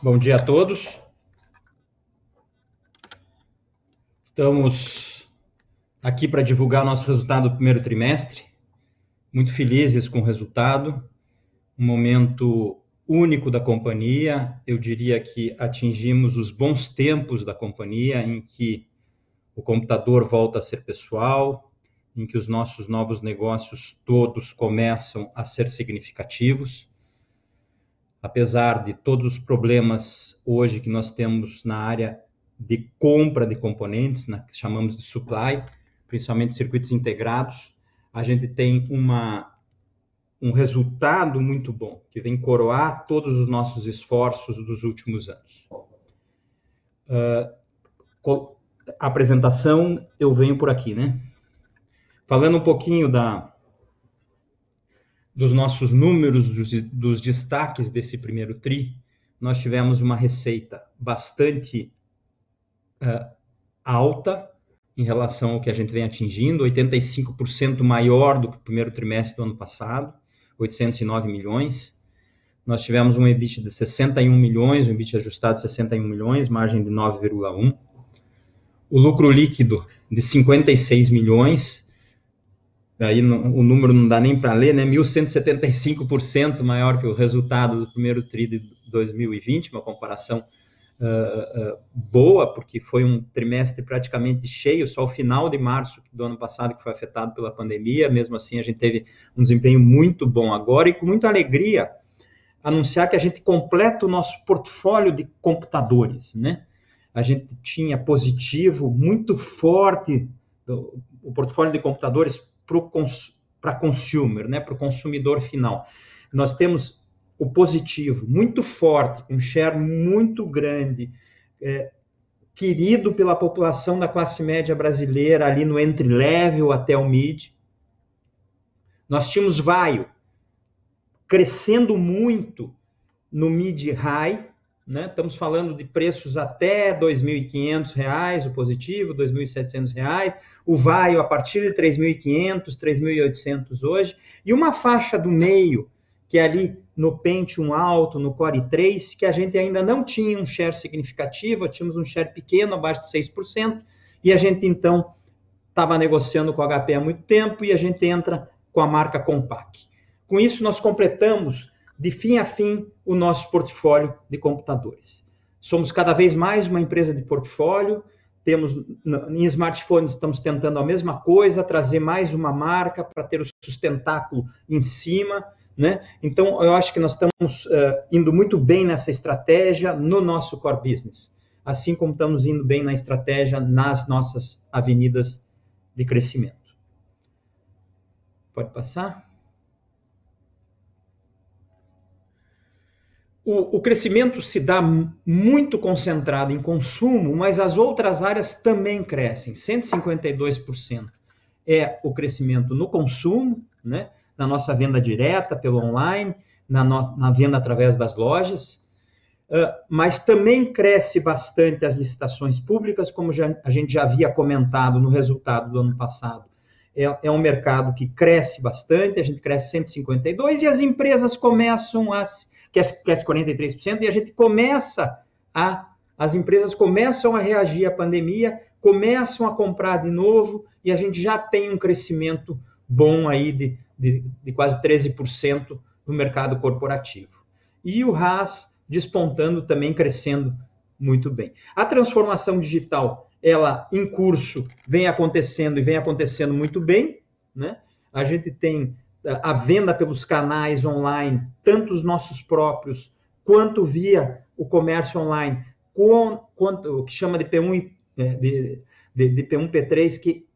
Bom dia a todos. Estamos aqui para divulgar nosso resultado do primeiro trimestre. Muito felizes com o resultado. Um momento único da companhia. Eu diria que atingimos os bons tempos da companhia em que o computador volta a ser pessoal, em que os nossos novos negócios todos começam a ser significativos apesar de todos os problemas hoje que nós temos na área de compra de componentes, né, que chamamos de supply, principalmente circuitos integrados, a gente tem uma, um resultado muito bom, que vem coroar todos os nossos esforços dos últimos anos. Uh, apresentação, eu venho por aqui, né? Falando um pouquinho da, dos nossos números, dos, dos destaques desse primeiro TRI, nós tivemos uma receita bastante uh, alta em relação ao que a gente vem atingindo, 85% maior do que o primeiro trimestre do ano passado, 809 milhões. Nós tivemos um EBIT de 61 milhões, um EBIT ajustado de 61 milhões, margem de 9,1. O lucro líquido de 56 milhões, Aí o número não dá nem para ler, né? 1.175% maior que o resultado do primeiro TRI de 2020, uma comparação uh, uh, boa, porque foi um trimestre praticamente cheio, só o final de março do ano passado que foi afetado pela pandemia. Mesmo assim, a gente teve um desempenho muito bom agora e com muita alegria anunciar que a gente completa o nosso portfólio de computadores, né? A gente tinha positivo muito forte o portfólio de computadores para consumer, né, para o consumidor final. Nós temos o positivo muito forte, um share muito grande, é, querido pela população da classe média brasileira, ali no entry-level até o mid. Nós tínhamos Vaio crescendo muito no mid-high, né? Estamos falando de preços até R$ 2.500, o positivo, R$ 2.700, o vaio a partir de 3.500, 3.800 hoje, e uma faixa do meio, que é ali no Pentium alto, no Core 3, que a gente ainda não tinha um share significativo, tínhamos um share pequeno, abaixo de 6%, e a gente então estava negociando com o HP há muito tempo e a gente entra com a marca Compaq. Com isso, nós completamos de fim a fim o nosso portfólio de computadores. Somos cada vez mais uma empresa de portfólio, temos em smartphones estamos tentando a mesma coisa, trazer mais uma marca para ter o sustentáculo em cima, né? Então eu acho que nós estamos uh, indo muito bem nessa estratégia no nosso core business, assim como estamos indo bem na estratégia nas nossas avenidas de crescimento. Pode passar? O, o, crescimento se dá muito concentrado em consumo, mas as outras áreas também crescem. 152% é o crescimento no consumo, né? na nossa venda direta pelo online, na, no, na venda através das lojas, uh, mas também cresce bastante as licitações públicas, como já, a gente já havia comentado no resultado do ano passado. É, é um mercado que cresce bastante, a gente cresce 152% e as empresas começam a que é, que é 43%, e a gente começa a, as empresas começam a reagir à pandemia, começam a comprar de novo, e a gente já tem um crescimento bom aí de, de, de quase 13% no mercado corporativo. E o RAS despontando também, crescendo muito bem. A transformação digital, ela em curso, vem acontecendo e vem acontecendo muito bem, né? A gente tem a venda pelos canais online, tanto os nossos próprios, quanto via o comércio online, com, quanto, o que chama de P1 é, de, de, de P1 P3, que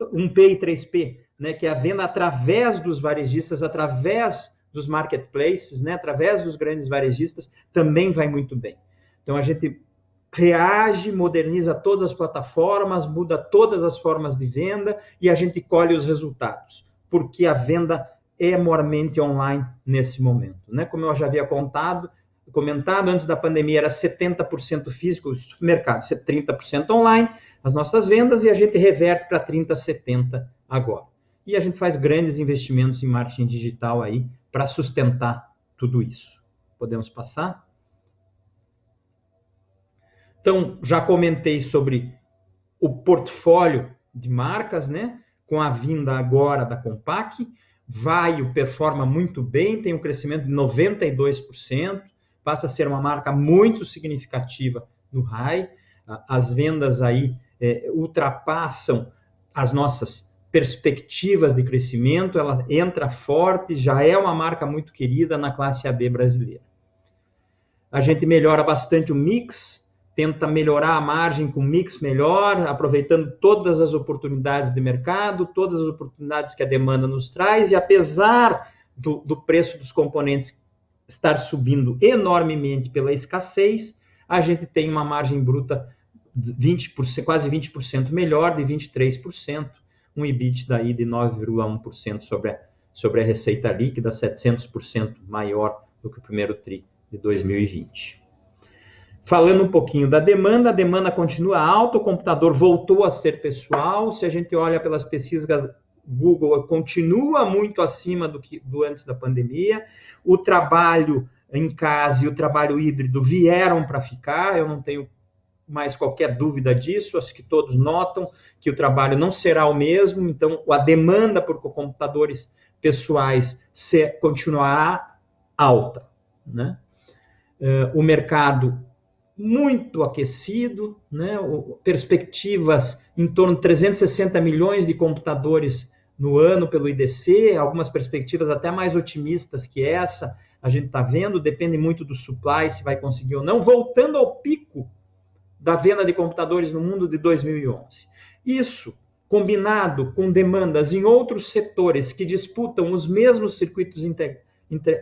1P e 3P, né, que é a venda através dos varejistas, através dos marketplaces, né, através dos grandes varejistas, também vai muito bem. Então a gente reage, moderniza todas as plataformas, muda todas as formas de venda e a gente colhe os resultados porque a venda é mormente online nesse momento. Né? Como eu já havia contado, comentado, antes da pandemia era 70% físico, mercado, 30% online, as nossas vendas, e a gente reverte para 30%, 70% agora. E a gente faz grandes investimentos em marketing digital aí para sustentar tudo isso. Podemos passar? Então, já comentei sobre o portfólio de marcas, né? Com a vinda agora da Compaq, Vaio performa muito bem, tem um crescimento de 92%, passa a ser uma marca muito significativa no RAI. As vendas aí é, ultrapassam as nossas perspectivas de crescimento, ela entra forte, já é uma marca muito querida na classe AB brasileira. A gente melhora bastante o mix, tenta melhorar a margem com mix melhor, aproveitando todas as oportunidades de mercado, todas as oportunidades que a demanda nos traz, e apesar do, do preço dos componentes estar subindo enormemente pela escassez, a gente tem uma margem bruta 20%, quase 20% melhor, de 23%, um EBIT daí de 9,1% sobre a, sobre a receita líquida, 700% maior do que o primeiro TRI de 2020. Falando um pouquinho da demanda, a demanda continua alta, o computador voltou a ser pessoal. Se a gente olha pelas pesquisas Google, continua muito acima do que do antes da pandemia. O trabalho em casa e o trabalho híbrido vieram para ficar, eu não tenho mais qualquer dúvida disso, acho que todos notam que o trabalho não será o mesmo, então a demanda por computadores pessoais continuará alta. Né? Uh, o mercado muito aquecido, né? perspectivas em torno de 360 milhões de computadores no ano pelo IDC, algumas perspectivas até mais otimistas que essa, a gente está vendo, depende muito do supply, se vai conseguir ou não, voltando ao pico da venda de computadores no mundo de 2011. Isso, combinado com demandas em outros setores que disputam os mesmos circuitos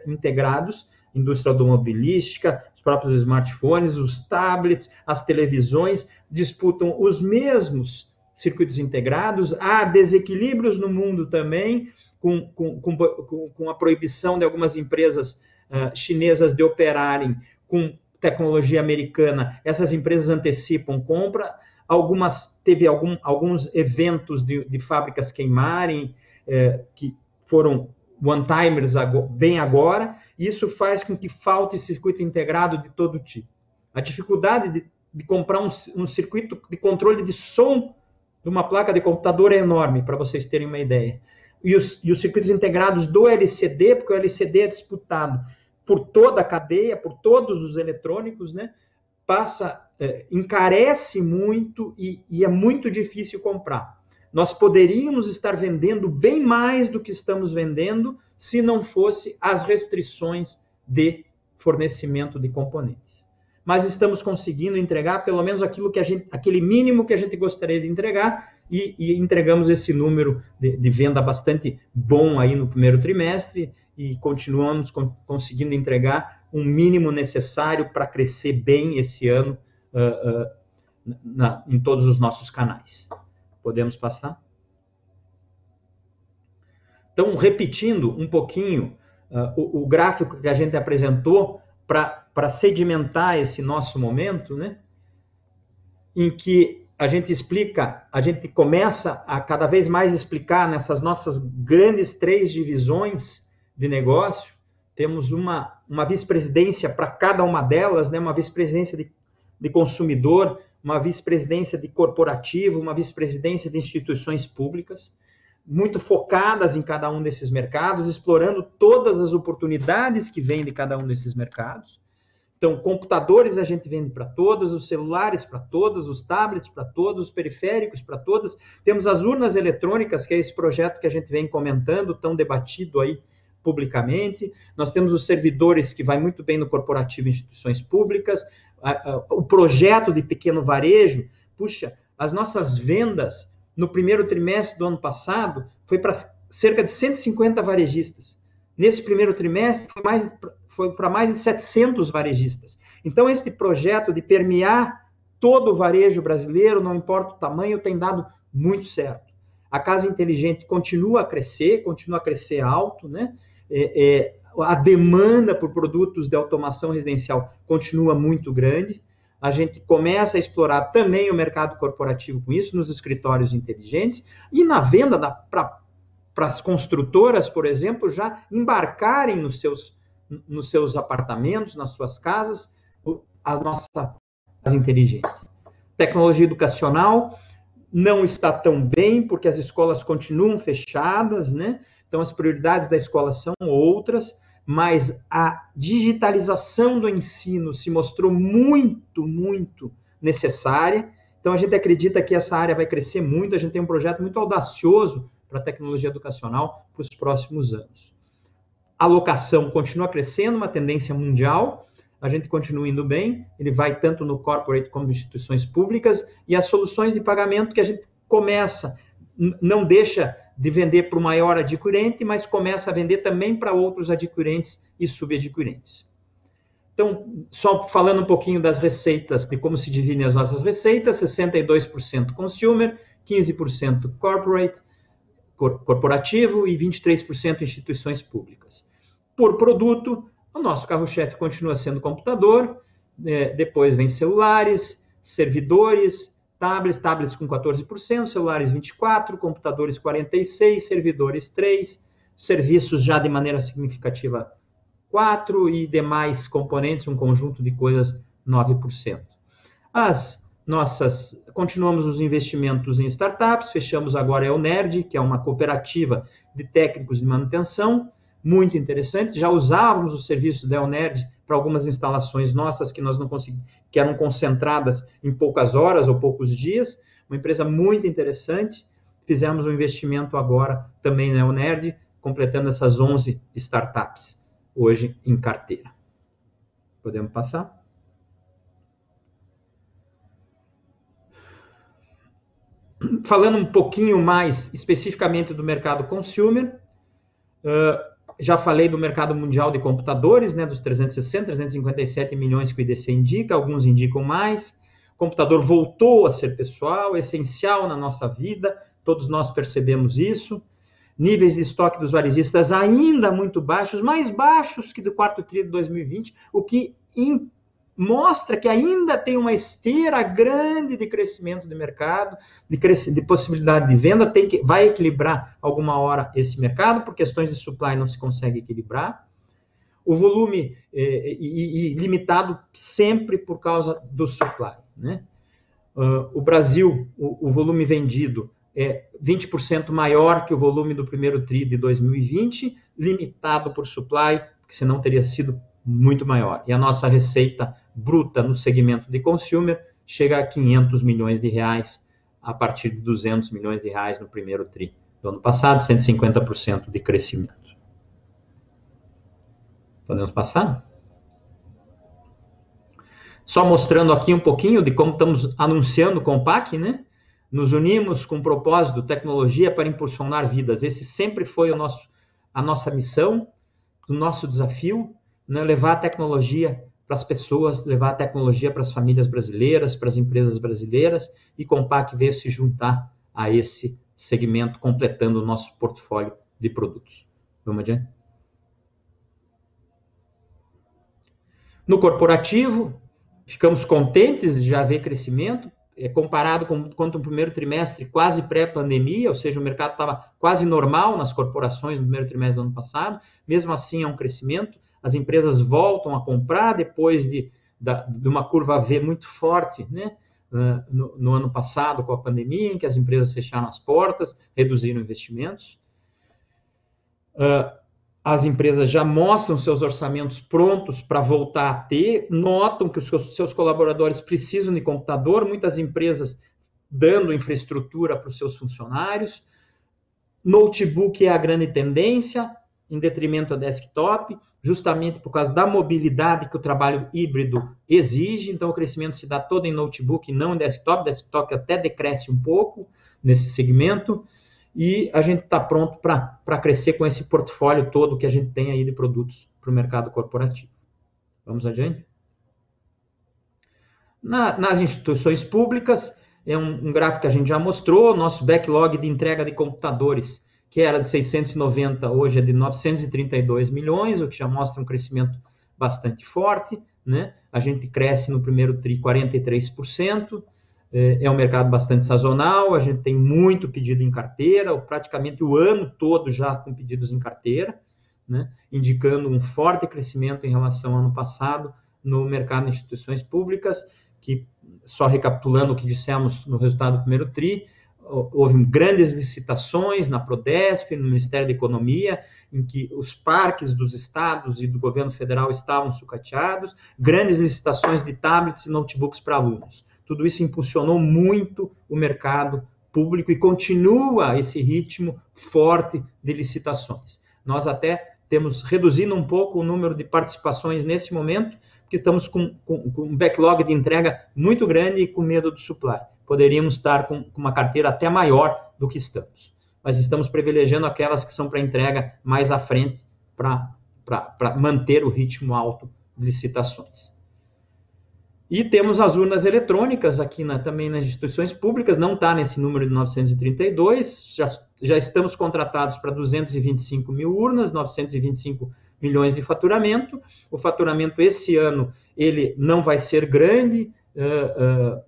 integrados, indústria automobilística, os próprios smartphones, os tablets, as televisões, disputam os mesmos circuitos integrados. Há desequilíbrios no mundo também, com, com, com, com a proibição de algumas empresas uh, chinesas de operarem com tecnologia americana. Essas empresas antecipam compra. Algumas teve algum, alguns eventos de, de fábricas queimarem, eh, que foram one-timers bem agora, isso faz com que falte circuito integrado de todo tipo. A dificuldade de, de comprar um, um, circuito de controle de som de uma placa de computador é enorme, para vocês terem uma ideia. E os, e os circuitos integrados do LCD, porque o LCD é disputado por toda a cadeia, por todos os eletrônicos, né? Passa, é, encarece muito e, e é muito difícil comprar. Nós poderíamos estar vendendo bem mais do que estamos vendendo se não fosse as restrições de fornecimento de componentes. Mas estamos conseguindo entregar pelo menos aquilo que a gente, aquele mínimo que a gente gostaria de entregar e, e entregamos esse número de, de, venda bastante bom aí no primeiro trimestre e continuamos con conseguindo entregar um mínimo necessário para crescer bem esse ano uh, uh, na, em todos os nossos canais. Podemos passar? Então, repetindo um pouquinho uh, o, o, gráfico que a gente apresentou para sedimentar esse nosso momento, né? em que a gente explica, a gente começa a cada vez mais explicar nessas nossas grandes três divisões de negócio, temos uma, uma vice-presidência para cada uma delas, né? uma vice-presidência de, de consumidor, uma vice-presidência de corporativo, uma vice-presidência de instituições públicas, muito focadas em cada um desses mercados, explorando todas as oportunidades que vêm de cada um desses mercados. Então, computadores a gente vende para todos, os celulares para todos, os tablets para todos, os periféricos para todos. Temos as urnas eletrônicas, que é esse projeto que a gente vem comentando, tão debatido aí publicamente. Nós temos os servidores que vai muito bem no corporativo e instituições públicas o projeto de pequeno varejo, puxa, as nossas vendas no primeiro trimestre do ano passado foi para cerca de 150 varejistas. Nesse primeiro trimestre foi, foi para mais de 700 varejistas. Então, este projeto de permear todo o varejo brasileiro, não importa o tamanho, tem dado muito certo. A Casa Inteligente continua a crescer, continua a crescer alto, né? É, é, a demanda por produtos de automação residencial continua muito grande. A gente começa a explorar também o mercado corporativo com isso, nos escritórios inteligentes, e na venda para as construtoras, por exemplo, já embarcarem nos seus, nos seus apartamentos, nas suas casas, a nossa inteligente. Tecnologia educacional não está tão bem porque as escolas continuam fechadas, né? Então as prioridades da escola são outras, mas a digitalização do ensino se mostrou muito, muito necessária. Então a gente acredita que essa área vai crescer muito, a gente tem um projeto muito audacioso para a tecnologia educacional para os próximos anos. A alocação continua crescendo, uma tendência mundial, a gente continua indo bem, ele vai tanto no corporate como instituições públicas, e as soluções de pagamento que a gente começa, não deixa de vender para o maior adquirente, mas começa a vender também para outros adquirentes e subadquirentes. Então, só falando um pouquinho das receitas, de como se dividem as nossas receitas, 62% consumer, 15% corporate, corporativo e 23% instituições públicas. Por produto, o nosso carro-chefe continua sendo computador, é, depois vem celulares, servidores, tablets, tablets com 14%, celulares 24%, computadores 46%, servidores 3%, serviços já de maneira significativa 4% e demais componentes, um conjunto de coisas 9%. As nossas, continuamos os investimentos em startups, fechamos agora a Elnerd, que é uma cooperativa de técnicos de manutenção, muito interessante. Já usávamos o serviço da Elnerd para algumas instalações nossas que nós não conseguimos, que eram concentradas em poucas horas ou poucos dias. Uma empresa muito interessante. Fizemos um investimento agora também na Elnerd, completando essas 11 startups hoje em carteira. Podemos passar? Falando um pouquinho mais especificamente do mercado consumer, já falei do mercado mundial de computadores, né, dos 360, 357 milhões que o IDC indica, alguns indicam mais. O computador voltou a ser pessoal, essencial na nossa vida, todos nós percebemos isso. Níveis de estoque dos varejistas ainda muito baixos, mais baixos que do quarto tri de 2020, o que mostra que ainda tem uma esteira grande de crescimento de mercado, de, de possibilidade de venda, tem que, vai equilibrar alguma hora esse mercado, por questões de supply não se consegue equilibrar. O volume eh, e, e, limitado sempre por causa do supply. Né? Uh, o Brasil, o, o volume vendido é 20% maior que o volume do primeiro TRI de 2020, limitado por supply, que senão teria sido muito maior. E a nossa receita bruta no segmento de consumer chega a 500 milhões de reais a partir de 200 milhões de reais no primeiro tri do ano passado, 150% de crescimento. Podemos passar? Só mostrando aqui um pouquinho de como estamos anunciando com o PAC, né? Nos unimos com o propósito tecnologia para impulsionar vidas. Esse sempre foi o nosso, a nossa missão, o nosso desafio né, levar a tecnologia para as pessoas, levar a tecnologia para as famílias brasileiras, para as empresas brasileiras, e Compaq veio se juntar a esse segmento, completando o nosso portfólio de produtos. Vamos adiante? No corporativo, ficamos contentes de já ver crescimento, é, comparado com quanto o primeiro trimestre, quase pré-pandemia, ou seja, o mercado estava quase normal nas corporações no primeiro trimestre do ano passado, mesmo assim é um crescimento as empresas voltam a comprar depois de, de uma curva V muito forte, né? Ah, no, no, ano passado, com a pandemia, em que as empresas fecharam as portas, reduziram investimentos. Uh, as empresas já mostram seus orçamentos prontos para voltar a ter, notam que os seus colaboradores precisam de computador, muitas empresas dando infraestrutura para os seus funcionários. Notebook é a grande tendência, em detrimento a desktop justamente por causa da mobilidade que o trabalho híbrido exige. Então, o crescimento se dá todo em notebook, não em desktop. Desktop até decresce um pouco nesse segmento. E a gente está pronto para crescer com esse portfólio todo que a gente tem aí de produtos para o mercado corporativo. Vamos adiante? Na, nas instituições públicas, é um, um gráfico que a gente já mostrou, nosso backlog de entrega de computadores que era de 690, hoje é de 932 milhões, o que já mostra um crescimento bastante forte. Né? A gente cresce no primeiro TRI 43%, é, é um mercado bastante sazonal, a gente tem muito pedido em carteira, praticamente o ano todo já com pedidos em carteira, né? indicando um forte crescimento em relação ao ano passado no mercado de instituições públicas, que, só recapitulando o que dissemos no resultado do primeiro TRI, houve grandes licitações na Prodesp, no Ministério da Economia, em que os parques dos estados e do governo federal estavam sucateados, grandes licitações de tablets e notebooks para alunos. Tudo isso impulsionou muito o mercado público e continua esse ritmo forte de licitações. Nós até temos reduzido um pouco o número de participações nesse momento, porque estamos com, com, com um backlog de entrega muito grande e com medo do supply. Poderíamos estar com, uma carteira até maior do que estamos. Mas estamos privilegiando aquelas que são para entrega mais à frente, para manter o ritmo alto de licitações. E temos as urnas eletrônicas aqui na, também nas instituições públicas, não está nesse número de 932, já, já estamos contratados para 225 mil urnas, 925 milhões de faturamento. O faturamento esse ano ele não vai ser grande, uh, uh,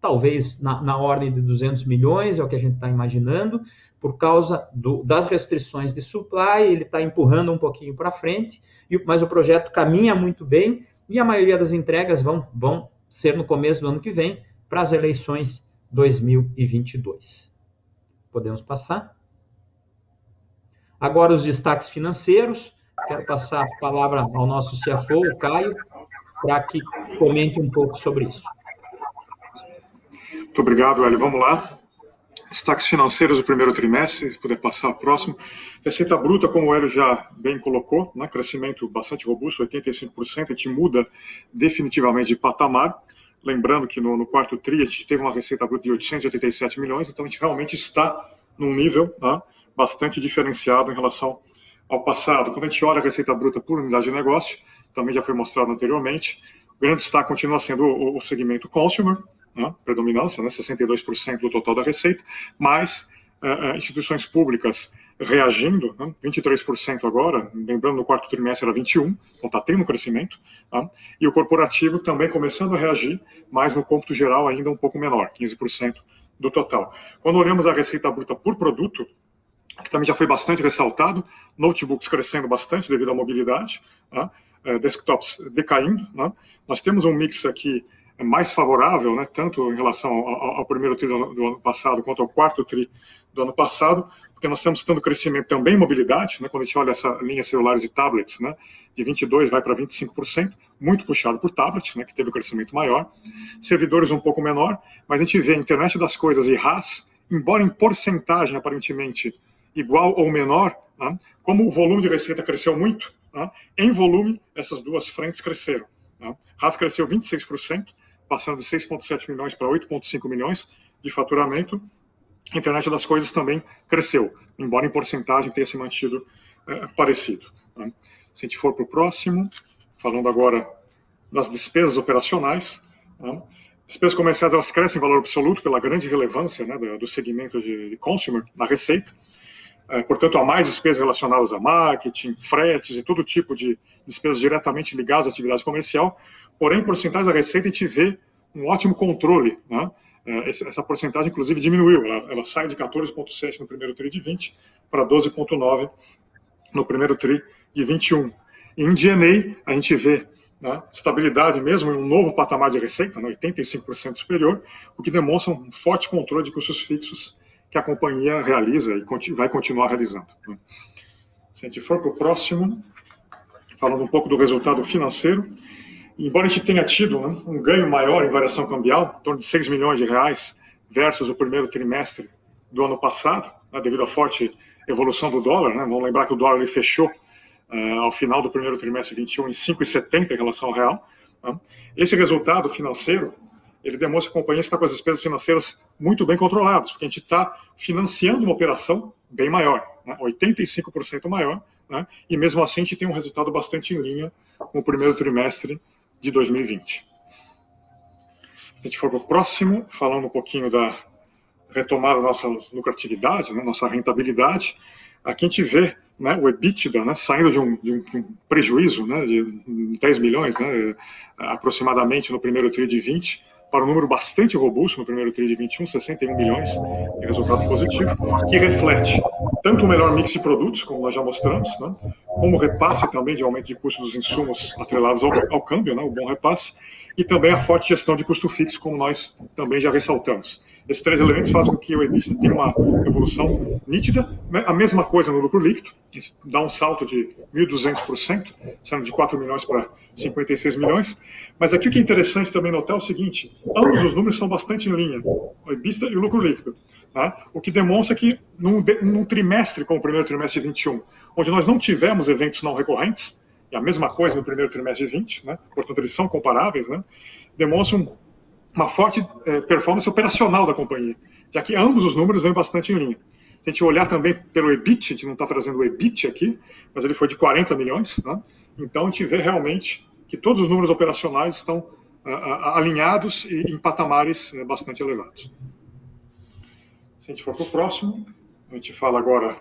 talvez na, na, ordem de 200 milhões, é o que a gente está imaginando, por causa do, das restrições de supply, ele está empurrando um pouquinho para frente, mas o projeto caminha muito bem e a maioria das entregas vão, vão ser no começo do ano que vem, para as eleições 2022. Podemos passar? Agora os destaques financeiros. Quero passar a palavra ao nosso CFO, o Caio, para que comente um pouco sobre isso. Muito obrigado, Hélio. Vamos lá. Destaques financeiros do primeiro trimestre, se puder passar próximo. Receita bruta, como o Hélio já bem colocou, né, crescimento bastante robusto, 85%, a gente muda definitivamente de patamar. Lembrando que no, no quarto TRI a gente teve uma receita bruta de 887 milhões, então a gente realmente está num nível né, bastante diferenciado em relação ao passado. Quando a gente olha a receita bruta por unidade de negócio, também já foi mostrado anteriormente, o grande destaque continua sendo o, o segmento consumer, né, predominância, né, 62% do total da receita, mas uh, instituições públicas reagindo, né, 23% agora, lembrando no quarto trimestre era 21%, então está tendo um crescimento, tá, e o corporativo também começando a reagir, mas no cômputo geral ainda um pouco menor, 15% do total. Quando olhamos a receita bruta por produto, que também já foi bastante ressaltado, notebooks crescendo bastante devido à mobilidade, né, desktops decaindo, né, nós temos um mix aqui mais favorável, né, tanto em relação ao, ao primeiro TRI do ano, do ano, passado quanto ao quarto TRI do ano passado, porque nós estamos tendo crescimento também em mobilidade, né, quando a gente olha essa linha celulares e tablets, né, de 22% vai para 25%, muito puxado por tablet, né, que teve um crescimento maior, servidores um pouco menor, mas a gente vê a internet das coisas e RAS, embora em porcentagem aparentemente igual ou menor, né, como o volume de receita cresceu muito, né, em volume essas duas frentes cresceram. Né. RAS cresceu 26%, passando de 6,7 milhões para 8,5 milhões de faturamento. A internet das coisas também cresceu, embora em porcentagem tenha se mantido é, parecido. Né? Se a gente for para o próximo, falando agora das despesas operacionais, né? despesas comerciais elas crescem em valor absoluto pela grande relevância né, do, segmento de consumer na receita. É, portanto, há mais despesas relacionadas a marketing, fretes e todo tipo de despesas diretamente ligadas à atividade comercial, Porém, porcentagem da receita a gente vê um ótimo controle. Né? É, essa porcentagem, inclusive, diminuiu. Ela, ela sai de 14,7% no primeiro TRI de 20 para 12,9% no primeiro TRI de 21. Em DNA, a gente vê né, estabilidade mesmo um novo patamar de receita, né, 85% superior, o que demonstra um forte controle de custos fixos que a companhia realiza e vai continuar realizando. Né. Se a gente for para o próximo, falando um pouco do resultado financeiro, embora a gente tenha tido né, um ganho maior em variação cambial, em torno de 6 milhões de reais, versus o primeiro trimestre do ano passado, né, devido à forte evolução do dólar, né, vamos lembrar que o dólar ele fechou uh, ao final do primeiro trimestre 21 em 5,70 em relação ao real. Né. Esse resultado financeiro ele demonstra que a companhia está com as despesas financeiras muito bem controladas, porque a gente está financiando uma operação bem maior, né, 85% maior, né, e mesmo assim a gente tem um resultado bastante em linha com o primeiro trimestre de 2020. A gente for para o próximo, falando um pouquinho da retomada da nossa lucratividade, né, nossa rentabilidade, aqui a gente vê né, o EBITDA né, saindo de um, de um prejuízo né, de 10 milhões né, aproximadamente no primeiro TRI de 20 para um número bastante robusto no primeiro TRI de 21, 61 milhões de resultado positivo, que reflete tanto o melhor mix de produtos, como nós já mostramos, né, como o repasse também de aumento de custo dos insumos atrelados ao, ao câmbio, né, o bom repasse, e também a forte gestão de custo fixo, como nós também já ressaltamos. Esses três elementos fazem com que o EBITDA tenha uma evolução nítida. Né? A mesma coisa no lucro líquido, dá um salto de 1.200%, saindo de 4 milhões para 56 milhões. Mas aqui o que é interessante também notar é o seguinte: ambos os números são bastante em linha, o EBITDA e o lucro líquido. Tá? O que demonstra que num, num trimestre, como o primeiro trimestre de 21, onde nós não tivemos eventos não recorrentes, e a mesma coisa no primeiro trimestre de 20, né? portanto eles são comparáveis, né? demonstram uma forte eh, performance operacional da companhia, já que ambos os números vêm bastante em linha. Se a gente olhar também pelo EBIT, a gente não está trazendo o EBIT aqui, mas ele foi de 40 milhões, né? então a gente vê realmente que todos os números operacionais estão alinhados e em patamares uh, bastante elevados. Se a gente for para o próximo, a gente fala agora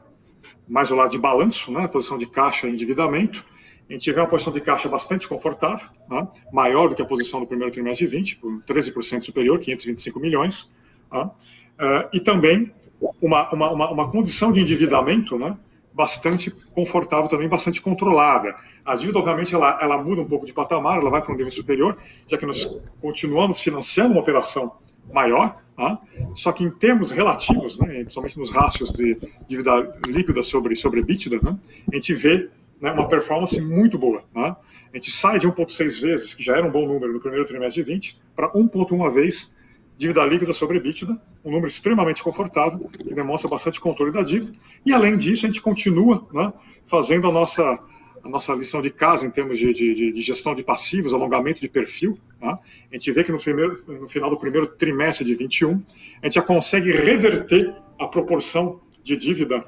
mais o lado de balanço, né? posição de caixa e endividamento a gente vê uma posição de caixa bastante confortável, né? maior do que a posição do primeiro trimestre de 20, por 13% superior, 525 milhões. Né? Uh, e também uma, uma, uma, condição de endividamento né? bastante confortável, também bastante controlada. A dívida, obviamente, ela, ela muda um pouco de patamar, ela vai para um nível superior, já que nós continuamos financiando uma operação maior, né? só que em termos relativos, né? principalmente nos rastros de dívida líquida sobre, sobre EBITDA, né? a gente vê né, uma performance muito boa. Né? A gente sai de 1,6 vezes, que já era um bom número no primeiro trimestre de 20, para 1,1 vez dívida líquida sobre EBITDA, um número extremamente confortável, que demonstra bastante controle da dívida. E, além disso, a gente continua né, fazendo a nossa, a nossa lição de casa em termos de, de, de gestão de passivos, alongamento de perfil. Né? A gente vê que no, primeiro, no final do primeiro trimestre de 21, a gente já consegue reverter a proporção de dívida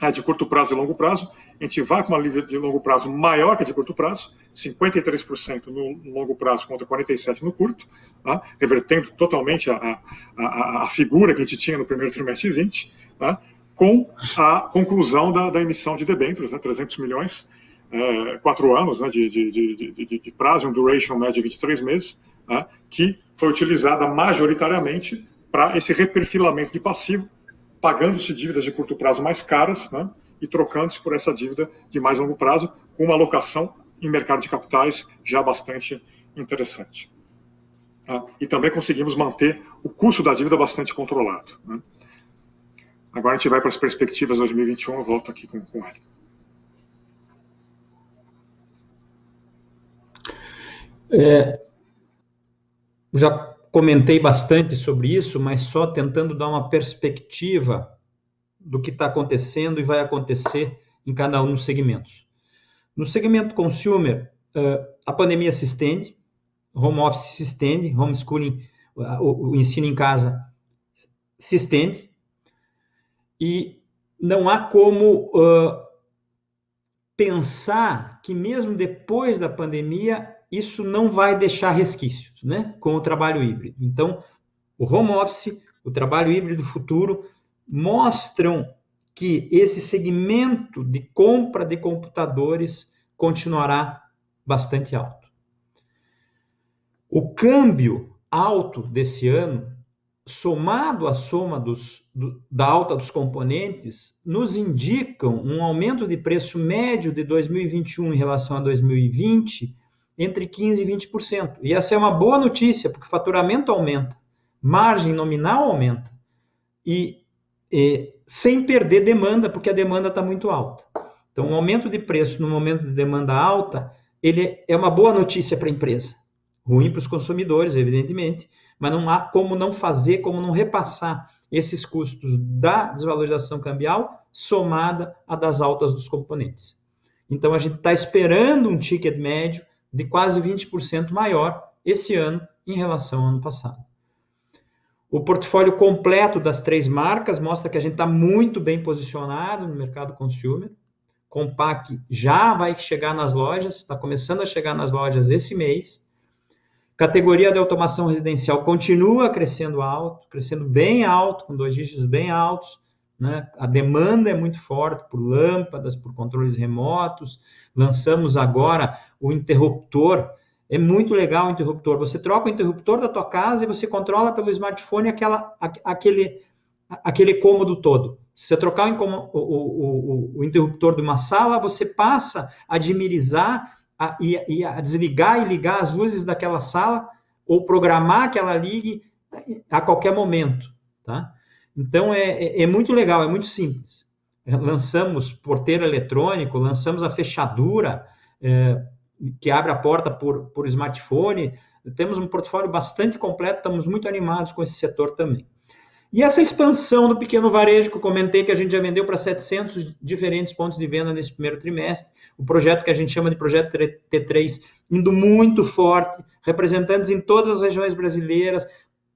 né, de curto prazo e longo prazo a gente vai com uma dívida de longo prazo maior que a de curto prazo, 53% no longo prazo contra 47% no curto, tá? revertendo totalmente a, a, a, figura que a gente tinha no primeiro trimestre de 20, tá? com a conclusão da, da emissão de debêntures, né? 300 milhões, é, quatro anos né? de, de, de, de, prazo, um duration médio de 23 meses, tá? que foi utilizada majoritariamente para esse reperfilamento de passivo, pagando-se dívidas de curto prazo mais caras, né? E trocando-se por essa dívida de mais longo prazo, com uma alocação em mercado de capitais já bastante interessante. Ah, e também conseguimos manter o custo da dívida bastante controlado. Né? Agora a gente vai para as perspectivas 2021, eu volto aqui com, Hélio. É, já comentei bastante sobre isso, mas só tentando dar uma perspectiva do que está acontecendo e vai acontecer em cada um dos segmentos. No segmento consumer, a pandemia se estende, home office se estende, homeschooling, o ensino em casa se estende, e não há como uh, pensar que mesmo depois da pandemia isso não vai deixar resquícios, né, com o trabalho híbrido. Então, o home office, o trabalho híbrido futuro mostram que esse segmento de compra de computadores continuará bastante alto. O câmbio alto desse ano, somado à soma dos, do, da alta dos componentes, nos indicam um aumento de preço médio de 2021 em relação a 2020 entre 15% e 20%. E essa é uma boa notícia, porque faturamento aumenta, margem nominal aumenta. E sem perder demanda, porque a demanda está muito alta. Então, o aumento de preço no momento de demanda alta, ele é uma boa notícia para a empresa. Ruim para os consumidores, evidentemente, mas não há como não fazer, como não repassar esses custos da desvalorização cambial somada a das altas dos componentes. Então, a gente está esperando um ticket médio de quase 20% maior esse ano em relação ao ano passado. O portfólio completo das três marcas mostra que a gente está muito bem posicionado no mercado consumer. Compaq já vai chegar nas lojas, está começando a chegar nas lojas esse mês. Categoria de automação residencial continua crescendo alto, crescendo bem alto, com dois dígitos bem altos. Né? A demanda é muito forte por lâmpadas, por controles remotos. Lançamos agora o interruptor É muito legal o interruptor. Você troca o interruptor da tua casa e você controla pelo smartphone aquela, aquele, aquele cômodo todo. Se você trocar o, o, o, o interruptor de uma sala, você passa a dimirizar a, e, e, a desligar e ligar as luzes daquela sala ou programar que ela ligue a qualquer momento. Tá? Então é, é, é muito legal, é muito simples. Lançamos porteiro eletrônico, lançamos a fechadura é, que abre a porta por, por smartphone. Temos um portfólio bastante completo, estamos muito animados com esse setor também. E essa expansão do pequeno varejo que eu comentei que a gente já vendeu para 700 diferentes pontos de venda nesse primeiro trimestre, o projeto que a gente chama de projeto T3 indo muito forte, representantes em todas as regiões brasileiras,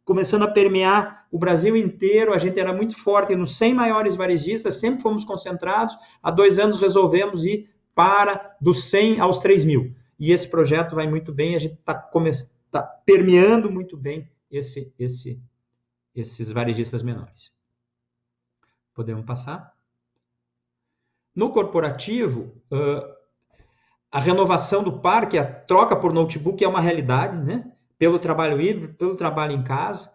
começando a permear o Brasil inteiro. A gente era muito forte nos 100 maiores varejistas, sempre fomos concentrados. Há dois anos resolvemos ir para dos 100 aos 3 mil. E esse projeto vai muito bem, a gente está tá permeando muito bem esse, esse esses varejistas menores. Podemos passar? No corporativo, a renovação do parque, a troca por notebook é uma realidade, né? Pelo trabalho híbrido, pelo trabalho em casa.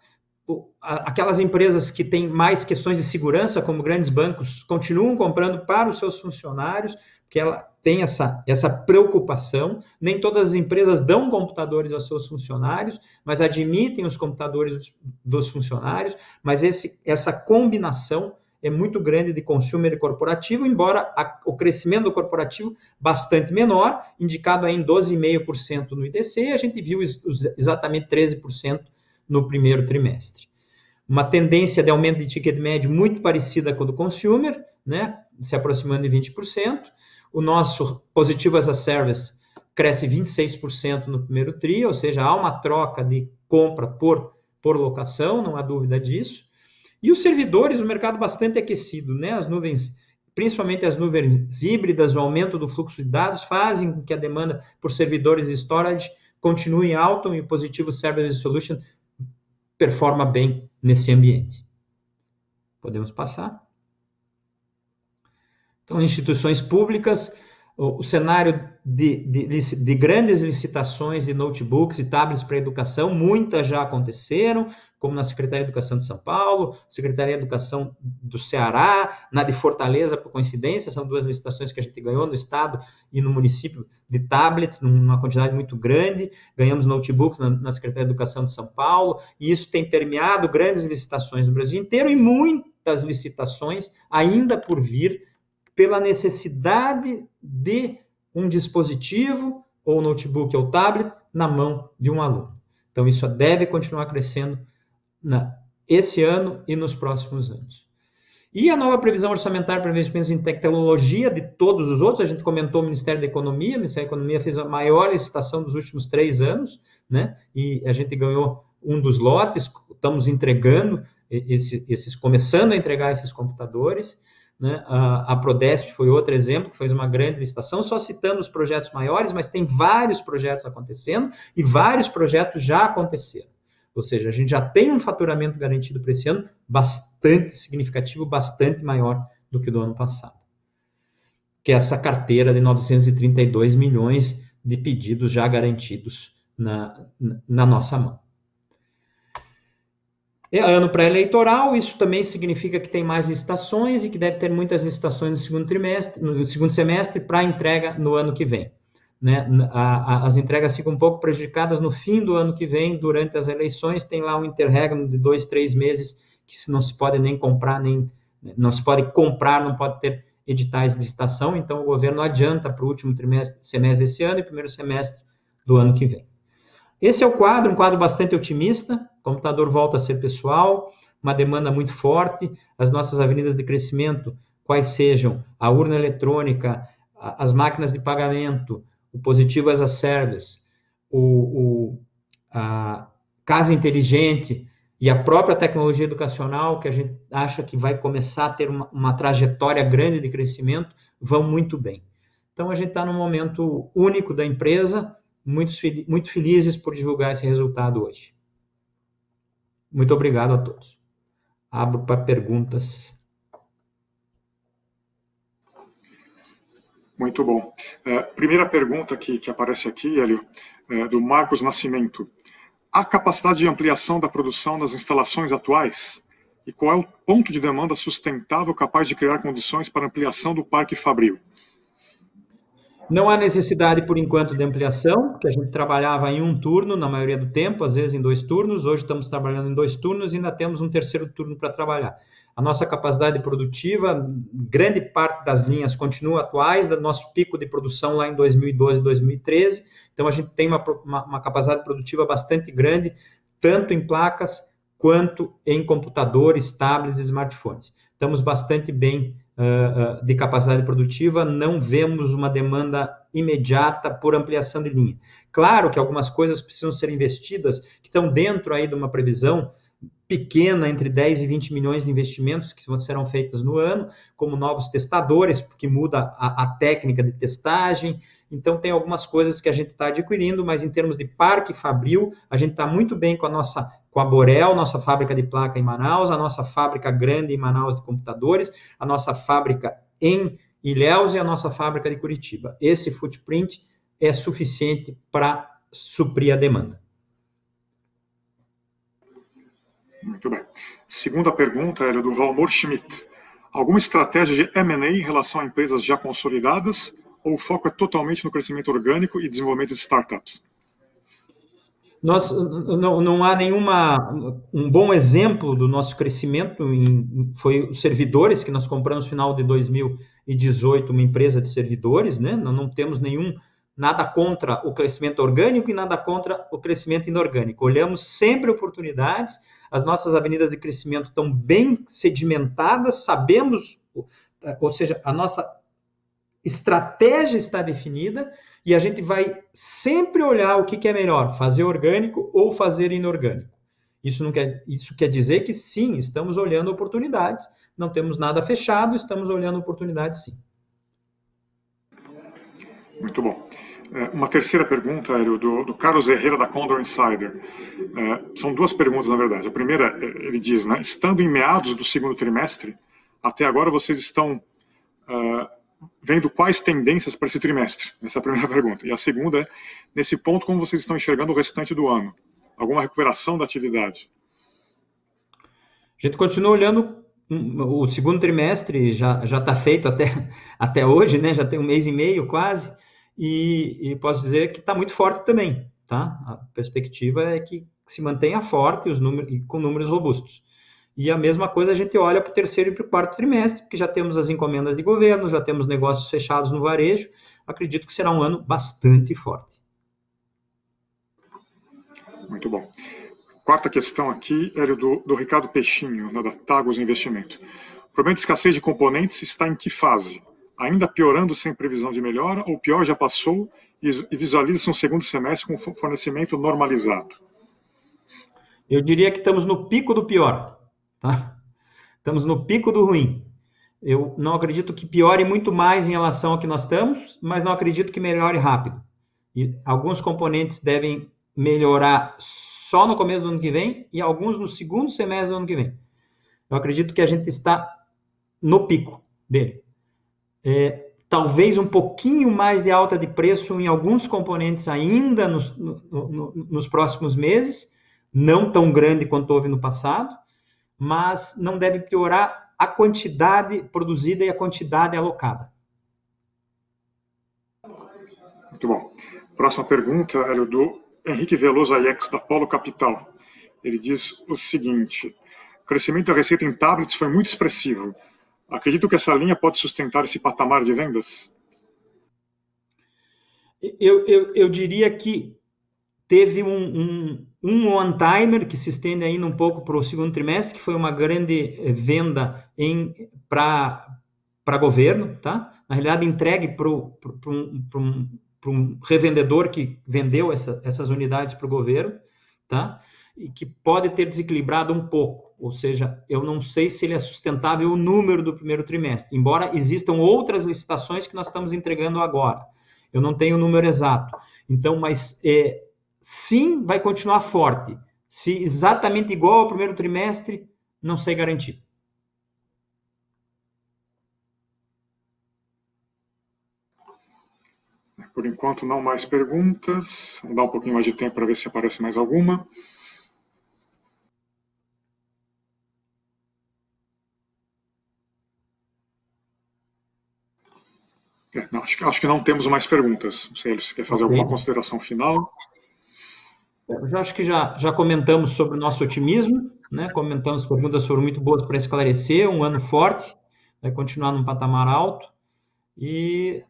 Aquelas empresas que têm mais questões de segurança, como grandes bancos, continuam comprando para os seus funcionários, porque ela tem essa, essa preocupação. Nem todas as empresas dão computadores aos seus funcionários, mas admitem os computadores dos funcionários. Mas esse, essa combinação é muito grande de consumer e corporativo, embora a, o crescimento do corporativo bastante menor, indicado em 12,5% no IDC, a gente viu exatamente 13% no primeiro trimestre. Uma tendência de aumento de ticket médio muito parecida com a do consumer, né, se aproximando de 20%. O nosso positivo as a service cresce 26% no primeiro TRI, ou seja, há uma troca de compra por, por locação, não há dúvida disso. E os servidores, o mercado bastante aquecido, né? As nuvens, principalmente as nuvens híbridas, o aumento do fluxo de dados fazem com que a demanda por servidores e storage continue alta e o positivo Service Solution performa bem nesse ambiente. Podemos passar? Então, instituições públicas, o, cenário de, de, de, grandes licitações de notebooks e tablets para educação, muitas já aconteceram, como na Secretaria de Educação de São Paulo, Secretaria de Educação do Ceará, na de Fortaleza, por coincidência, são duas licitações que a gente ganhou no estado e no município de tablets, numa quantidade muito grande, ganhamos notebooks na, na Secretaria de Educação de São Paulo, e isso tem permeado grandes licitações no Brasil inteiro e muitas licitações ainda por vir pela necessidade de um dispositivo, ou notebook ou tablet, na mão de um aluno. Então, isso deve continuar crescendo na, esse ano e nos próximos anos. E a nova previsão orçamentária para investimentos em tecnologia de todos os outros, a gente comentou o Ministério da Economia, o Ministério da Economia fez a maior licitação dos últimos três anos, né? E a gente ganhou um dos lotes, estamos entregando esse, esses, começando a entregar esses computadores. Né? A, a Prodesp foi outro exemplo, que fez uma grande licitação, só citando os projetos maiores, mas tem vários projetos acontecendo e vários projetos já aconteceram. Ou seja, a gente já tem um faturamento garantido para esse ano bastante significativo, bastante maior do que do ano passado. Que é essa carteira de 932 milhões de pedidos já garantidos na, na nossa mão. É ano pré-eleitoral, isso também significa que tem mais licitações e que deve ter muitas licitações no segundo trimestre, no segundo semestre para entrega no ano que vem. Né? A, a, as entregas ficam um pouco prejudicadas no fim do ano que vem, durante as eleições, tem lá um interregno de dois, três meses que não se pode nem comprar, nem não se pode comprar, não pode ter editais de licitação, então o governo adianta para o último trimestre, semestre desse ano e primeiro semestre do ano que vem. Esse é o quadro, um quadro bastante otimista. O computador volta a ser pessoal, uma demanda muito forte. As nossas avenidas de crescimento, quais sejam a urna eletrônica, as máquinas de pagamento, o positivo as a service, o, o, a casa inteligente e a própria tecnologia educacional, que a gente acha que vai começar a ter uma, uma trajetória grande de crescimento, vão muito bem. Então, a gente está num momento único da empresa muito, muito felizes por divulgar esse resultado hoje. Muito obrigado a todos. Abro para perguntas. Muito bom. É, primeira pergunta que, que aparece aqui, Hélio, é, do Marcos Nascimento. Há capacidade de ampliação da produção nas instalações atuais? E qual é o ponto de demanda sustentável capaz de criar condições para ampliação do parque fabril? Não há necessidade, por enquanto, de ampliação, porque a gente trabalhava em um turno na maioria do tempo, às vezes em dois turnos. Hoje estamos trabalhando em dois turnos e ainda temos um terceiro turno para trabalhar. A nossa capacidade produtiva, grande parte das linhas continua atuais, do nosso pico de produção lá em 2012 2013. Então, a gente tem uma, uma, uma capacidade produtiva bastante grande, tanto em placas quanto em computadores, tablets e smartphones. Estamos bastante bem de capacidade produtiva, não vemos uma demanda imediata por ampliação de linha. Claro que algumas coisas precisam ser investidas, que estão dentro aí de uma previsão pequena, entre 10 e 20 milhões de investimentos que serão feitos no ano, como novos testadores, porque muda a, a técnica de testagem. Então, tem algumas coisas que a gente está adquirindo, mas em termos de parque fabril, a gente está muito bem com a nossa com a Borel, nossa fábrica de placa em Manaus, a nossa fábrica grande em Manaus de computadores, a nossa fábrica em Ilhéus e a nossa fábrica de Curitiba. Esse footprint é suficiente para suprir a demanda. Muito bem. Segunda pergunta era do Valmor Schmidt. Alguma estratégia de M&A em relação a empresas já consolidadas ou o foco é totalmente no crescimento orgânico e desenvolvimento de startups? Nós não, não há nenhuma um bom exemplo do nosso crescimento em, foi os servidores que nós compramos no final de 2018 uma empresa de servidores né? Nós não temos nenhum nada contra o crescimento orgânico e nada contra o crescimento inorgânico. Olhamos sempre oportunidades as nossas avenidas de crescimento estão bem sedimentadas sabemos ou seja a nossa estratégia está definida e a gente vai sempre olhar o que, que é melhor, fazer orgânico ou fazer inorgânico. Isso, não quer, isso quer dizer que sim, estamos olhando oportunidades, não temos nada fechado, estamos olhando oportunidades sim. Muito bom. É, uma terceira pergunta, Hélio, do, do Carlos Herrera, da Condor Insider. É, são duas perguntas, na verdade. A primeira, é, ele diz, né, estando em meados do segundo trimestre, até agora vocês estão uh, vendo quais tendências para esse trimestre? Essa é a primeira pergunta. E a segunda é, nesse ponto, como vocês estão enxergando o restante do ano? Alguma recuperação da atividade? A gente continua olhando o segundo trimestre já está feito até até hoje, né? Já tem um mês e meio quase e, e posso dizer que está muito forte também, tá? A perspectiva é que se mantenha forte os números com números robustos. E a mesma coisa a gente olha para o terceiro e para o quarto trimestre, porque já temos as encomendas de governo, já temos negócios fechados no varejo. Acredito que será um ano bastante forte. Muito bom. Quarta questão aqui é do, do Ricardo Peixinho, né, da Tagos Investimento. O problema de escassez de componentes está em que fase? Ainda piorando sem previsão de melhora ou pior já passou e, e visualiza-se um segundo semestre com fornecimento normalizado? Eu diria que estamos no pico do pior. Tá? Estamos no pico do ruim. Eu não acredito que piore muito mais em relação ao que nós estamos, mas não acredito que melhore rápido. E alguns componentes devem melhorar só no começo do ano que vem e alguns no segundo semestre do ano que vem. Eu acredito que a gente está no pico dele. É, talvez um pouquinho mais de alta de preço em alguns componentes ainda nos, no, no, nos próximos meses, não tão grande quanto houve no passado, mas não deve piorar a quantidade produzida e a quantidade alocada. Muito bom. Próxima pergunta é do Henrique Veloso Aiex, da Polo Capital. Ele diz o seguinte: o crescimento da receita em tablets foi muito expressivo. Acredito que essa linha pode sustentar esse patamar de vendas? Eu, eu, eu diria que teve um, um, um one-timer que se estende ainda um pouco para o segundo trimestre, que foi uma grande eh, venda para governo, tá? Na realidade, entregue para um, um, um, revendedor que vendeu essa, essas unidades para o governo, tá? E que pode ter desequilibrado um pouco. Ou seja, eu não sei se ele é sustentável o número do primeiro trimestre, embora existam outras licitações que nós estamos entregando agora. Eu não tenho o número exato. Então, mas é, sim, vai continuar forte. Se exatamente igual ao primeiro trimestre, não sei garantir. Por enquanto, não mais perguntas. Vamos dar um pouquinho mais de tempo para ver se aparece mais alguma. É, não, acho, que, acho, que, não temos mais perguntas. Não sei se quer fazer okay. alguma consideração final. Eu acho que já, já comentamos sobre o nosso otimismo, né? comentamos, perguntas foram muito boas para esclarecer, um ano forte, vai continuar num patamar alto e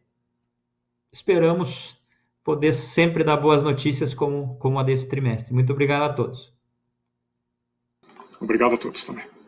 esperamos poder sempre dar boas notícias como, como a desse trimestre. Muito obrigado a todos. Obrigado a todos também.